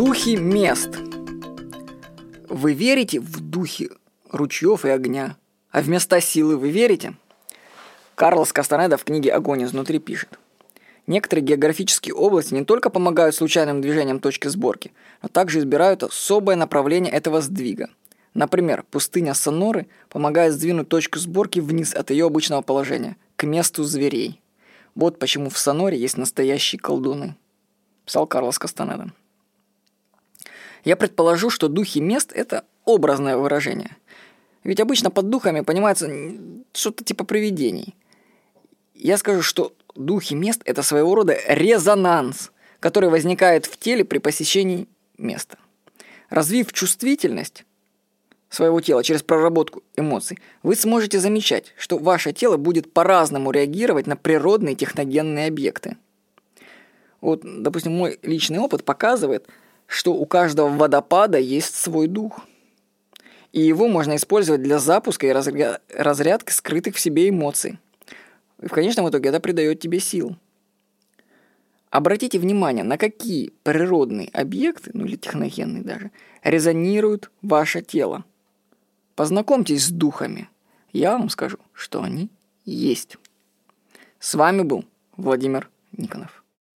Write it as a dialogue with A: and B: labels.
A: Духи мест. Вы верите в духи ручьев и огня? А в места силы вы верите? Карлос Кастанеда в книге «Огонь изнутри» пишет. Некоторые географические области не только помогают случайным движениям точки сборки, но также избирают особое направление этого сдвига. Например, пустыня Соноры помогает сдвинуть точку сборки вниз от ее обычного положения, к месту зверей. Вот почему в Соноре есть настоящие колдуны. Писал Карлос Кастанеда. Я предположу, что духи мест – это образное выражение. Ведь обычно под духами понимается что-то типа привидений. Я скажу, что духи мест – это своего рода резонанс, который возникает в теле при посещении места. Развив чувствительность своего тела через проработку эмоций, вы сможете замечать, что ваше тело будет по-разному реагировать на природные техногенные объекты. Вот, допустим, мой личный опыт показывает, что у каждого водопада есть свой дух. И его можно использовать для запуска и разрядки скрытых в себе эмоций – и в конечном итоге это придает тебе сил. Обратите внимание, на какие природные объекты, ну или техногенные даже, резонирует ваше тело. Познакомьтесь с духами. Я вам скажу, что они есть. С вами был Владимир Никонов.